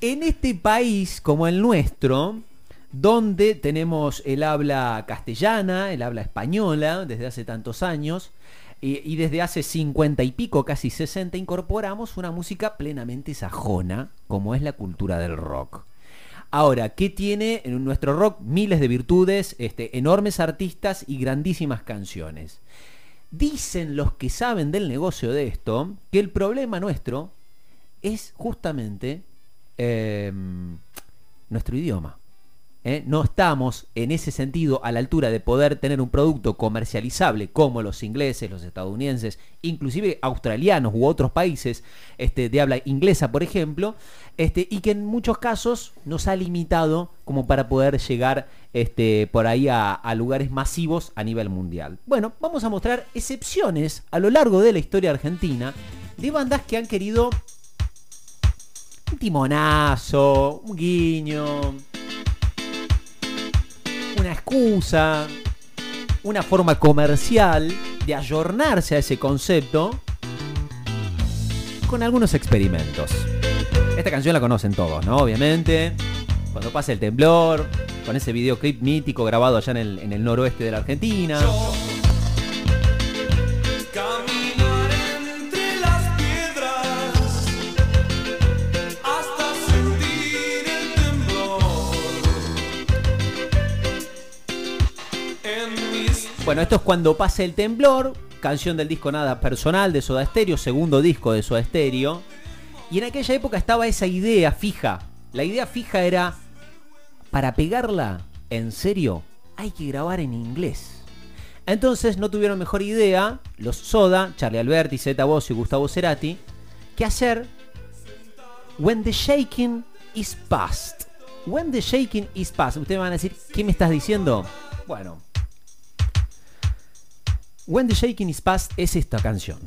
En este país como el nuestro, donde tenemos el habla castellana, el habla española desde hace tantos años, y, desde hace 50 y pico, casi 60, incorporamos una música plenamente sajona, como es la cultura del rock. Ahora, ¿qué tiene en nuestro rock? Miles de virtudes, este, enormes artistas y grandísimas canciones. Dicen los que saben del negocio de esto que el problema nuestro es justamente eh, nuestro idioma. ¿eh? No estamos en ese sentido a la altura de poder tener un producto comercializable como los ingleses, los estadounidenses, inclusive australianos u otros países este, de habla inglesa, por ejemplo, este, y que en muchos casos nos ha limitado como para poder llegar este, por ahí a, a lugares masivos a nivel mundial. Bueno, vamos a mostrar excepciones a lo largo de la historia argentina de bandas que han querido un timonazo, un guiño, una excusa, una forma comercial de ayornarse a ese concepto con algunos experimentos. Esta canción la conocen todos, ¿no? Obviamente. Cuando pasa el temblor, con ese videoclip mítico grabado allá en el, noroeste de la Argentina. Bueno, esto es cuando pasa el temblor, canción del disco Nada Personal de Soda Stereo, segundo disco de Soda Stereo. Y en aquella época estaba esa idea fija. La idea fija era, para pegarla en serio, hay que grabar en inglés. Entonces no tuvieron mejor idea los Soda, Charlie Alberti, Zeta Bosio y Gustavo Cerati, que hacer When the Shaking is Past. When the Shaking is Past. Ustedes van a decir, ¿qué me estás diciendo? Bueno, When the Shaking is Past es esta canción.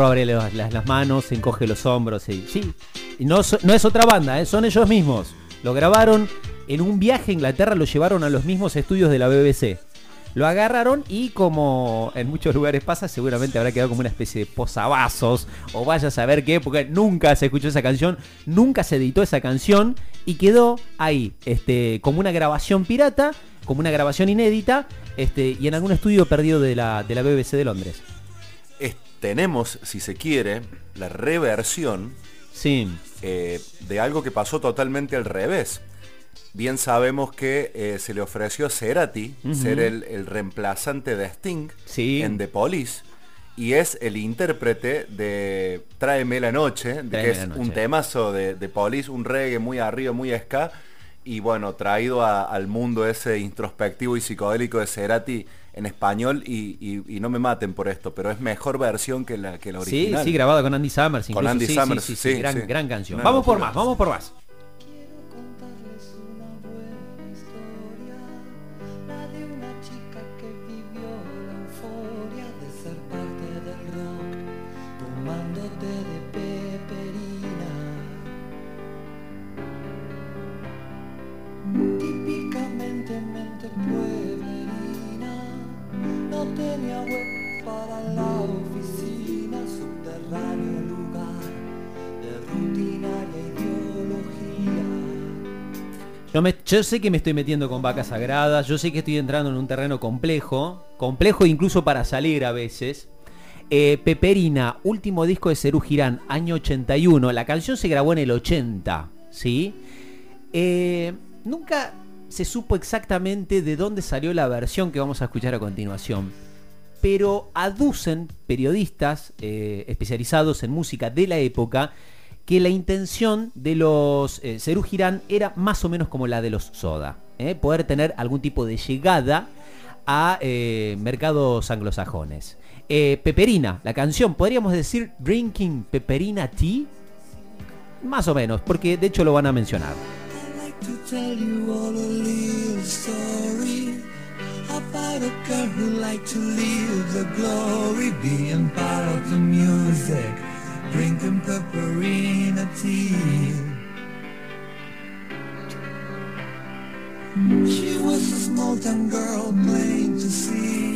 Abre las, manos, se encoge los hombros. Y, sí, no, es otra banda, ¿eh? son ellos mismos. Lo grabaron en un viaje a Inglaterra, lo llevaron a los mismos estudios de la BBC. Lo agarraron y como en muchos lugares pasa, seguramente habrá quedado como una especie de posavasos o vaya a saber qué, porque nunca se escuchó esa canción, nunca se editó esa canción y quedó ahí, este, como una grabación pirata, como una grabación inédita, este, y en algún estudio perdido de la, de la BBC de Londres. Es- tenemos, si se quiere, la reversión Sí. eh, de algo que pasó totalmente al revés. Bien sabemos que eh, se le ofreció a Cerati ser el, el reemplazante de Sting Sí. en The Police y es el intérprete de Tráeme la noche, Tráeme que es noche. un temazo de, de Police, un reggae muy arriba, muy ska y bueno, traído a- al mundo ese introspectivo y psicodélico de Cerati en español y, y- y no me maten por esto, pero es mejor versión que la, que la Sí, original. sí, grabada con Andy Summers. Con incluso. Andy Sí, Summers, sí, sí, sí, sí, gran, sí. gran canción. Vamos por más, vamos por más. Yo, sé que me estoy metiendo con vacas sagradas, yo sé que estoy entrando en un terreno complejo, complejo incluso para salir a veces. Eh, Peperina, último disco de Cerú Girán, año 81. La canción se grabó en el 80, ¿sí? Eh, nunca se supo exactamente de dónde salió la versión que vamos a escuchar a continuación. Pero aducen periodistas eh, especializados en música de la época que la intención de los eh, Girán era más o menos como la de los Soda. ¿eh? Poder tener algún tipo de llegada a eh, mercados anglosajones. Eh, Peperina, la canción, podríamos decir Drinking Peperina Tea. Más o menos, porque de hecho lo van a mencionar. A girl who liked to live the glory, being part of the music, drinking pepperina tea. She was a small town girl plain to see,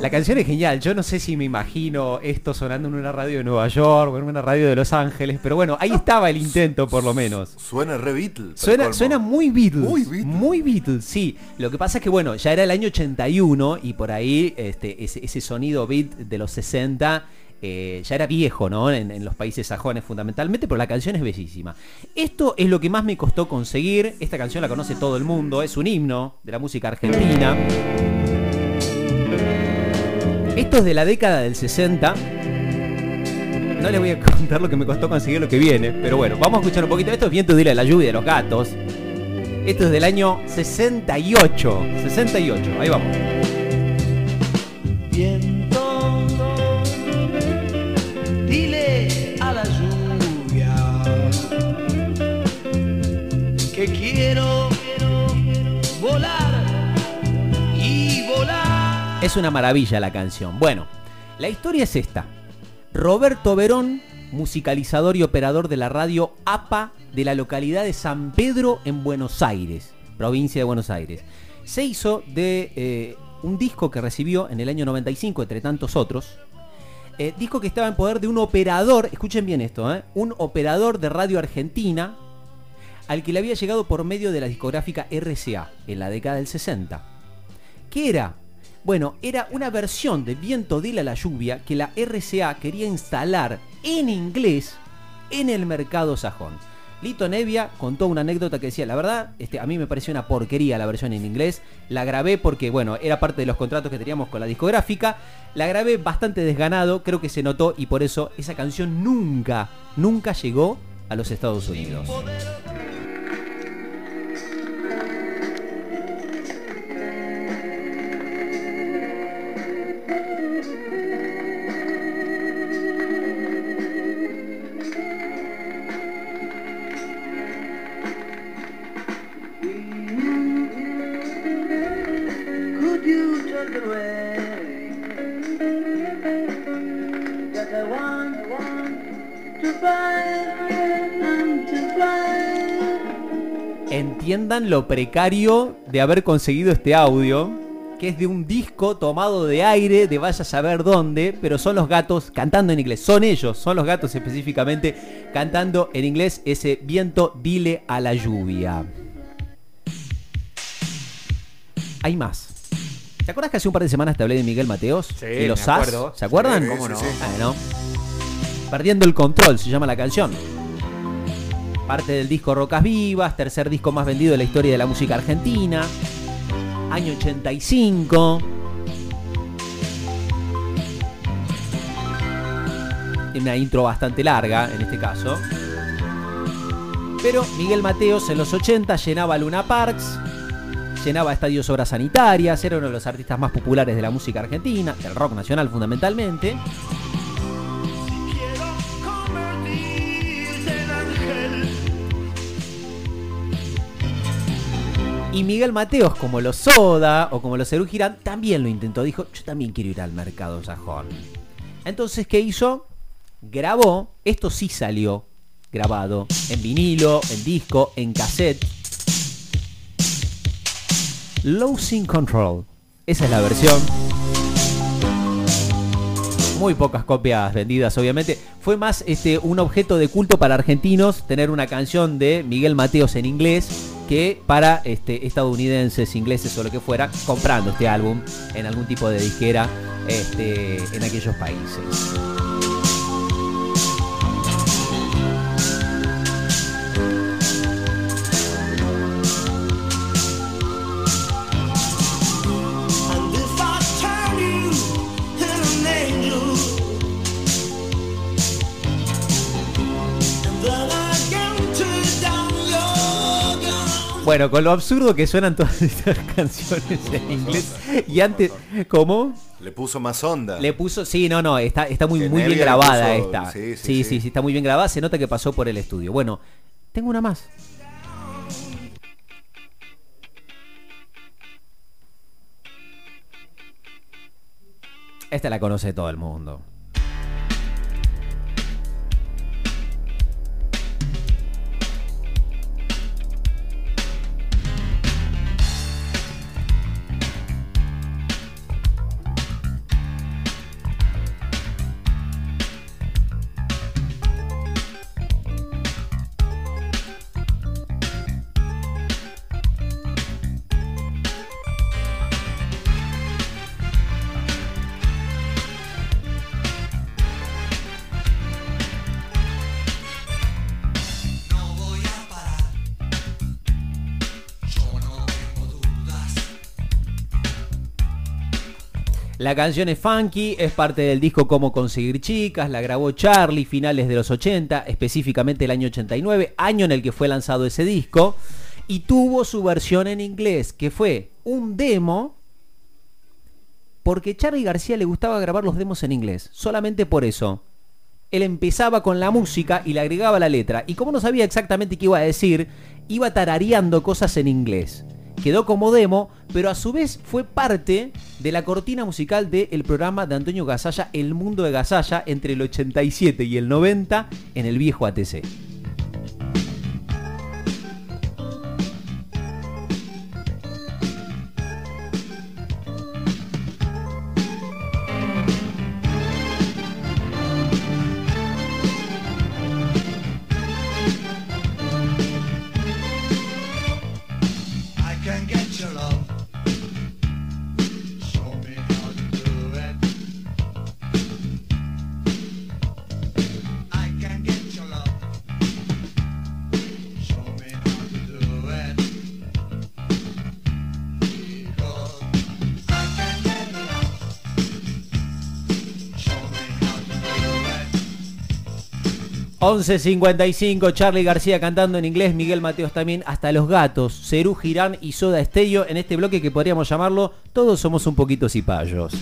La canción es genial, yo no sé si me imagino esto sonando en una radio de Nueva York o en una radio de Los Ángeles, pero bueno, ahí estaba el intento por lo menos. Suena re Beatle. para Suena, suena muy Beatles. Muy Beatles. Muy Beatles, sí. Lo que pasa es que, bueno, ya era el año 81 y por ahí este, ese, ese sonido beat de los 60 eh, ya era viejo, ¿no? En, en los países sajones fundamentalmente, pero la canción es bellísima. Esto es lo que más me costó conseguir. Esta canción la conoce todo el mundo, es un himno de la música argentina. Esto es de la década del 60. No les voy a contar lo que me costó conseguir lo que viene, pero bueno, vamos a escuchar un poquito. Esto es Viento Dile a la lluvia de los gatos. Esto es del año 68. 68, ahí vamos. viento. Dile a la lluvia que quiero Es una maravilla la canción. Bueno, la historia es esta. Roberto Verón, musicalizador y operador de la radio APA de la localidad de San Pedro en Buenos Aires, provincia de Buenos Aires. Se hizo de eh, un disco que recibió en el año 95, entre tantos otros. eh, disco que estaba en poder de un operador, escuchen bien esto, eh, un operador de radio argentina al que le había llegado por medio de la discográfica RCA en la década del 60. ¿Qué era? Bueno, era una versión de Viento a la Lluvia que la RCA quería instalar en inglés en el mercado sajón. Lito Nevia contó una anécdota que decía, la verdad, este, a mí me pareció una porquería la versión en inglés. La grabé porque, bueno, era parte de los contratos que teníamos con la discográfica. La grabé bastante desganado, creo que se notó y por eso esa canción nunca, nunca llegó a los Estados Unidos. Entiendan lo precario de haber conseguido este audio, que es de un disco tomado de aire, de vaya a saber dónde, pero son los gatos cantando en inglés. Son ellos, son los gatos específicamente cantando en inglés ese viento dile a la lluvia. Hay más. ¿Te acuerdas que hace un par de semanas te hablé de Miguel Mateos? Sí, y los me acuerdo. ¿Se acuerdan? Sí, ¿Cómo sí, no? Perdiendo el control se llama la canción. Parte del disco Rocas Vivas, tercer disco más vendido de la historia de la música argentina. Año 85. Tiene una intro bastante larga en este caso. Pero Miguel Mateos en los 80 llenaba Luna Parks, llenaba estadios obras sanitarias, era uno de los artistas más populares de la música argentina, del rock nacional fundamentalmente. Y Miguel Mateos, como los Soda o como los Cerú también lo intentó. Dijo, yo también quiero ir al mercado sajón. Entonces, ¿qué hizo? Grabó, esto sí salió grabado, en vinilo, en disco, en cassette. Losing Control. Esa es la versión. Muy pocas copias vendidas, obviamente. Fue más este, un objeto de culto para argentinos tener una canción de Miguel Mateos en inglés que para este, estadounidenses, ingleses o lo que fuera, comprando este álbum en algún tipo de disquera este, en aquellos países. Bueno, con lo absurdo que suenan todas estas canciones en inglés. Y antes, ¿cómo? Le puso más onda. Le puso, sí, no, no, está, está muy, muy bien grabada puso- esta. sí, Sí sí, sí, sí, sí. está muy bien grabada, se nota que pasó por el estudio. Bueno, tengo una más. Esta la conoce todo el mundo. La canción es funky, es parte del disco Cómo conseguir chicas, la grabó Charlie finales de los 80, específicamente el año 89, año en el que fue lanzado ese disco, y tuvo su versión en inglés, que fue un demo, porque Charlie García le gustaba grabar los demos en inglés, solamente por eso. Él empezaba con la música y le agregaba la letra, y como no sabía exactamente qué iba a decir, iba tarareando cosas en inglés quedó como demo, pero a su vez fue parte de la cortina musical del programa de Antonio Gasalla, El Mundo de Gasalla, entre el 87 y el 90 en el viejo ATC. 11.55, Charlie García cantando en inglés, Miguel Mateos también, hasta los gatos, Cerú Girán y Soda Estello en este bloque que podríamos llamarlo Todos somos un poquito cipayos.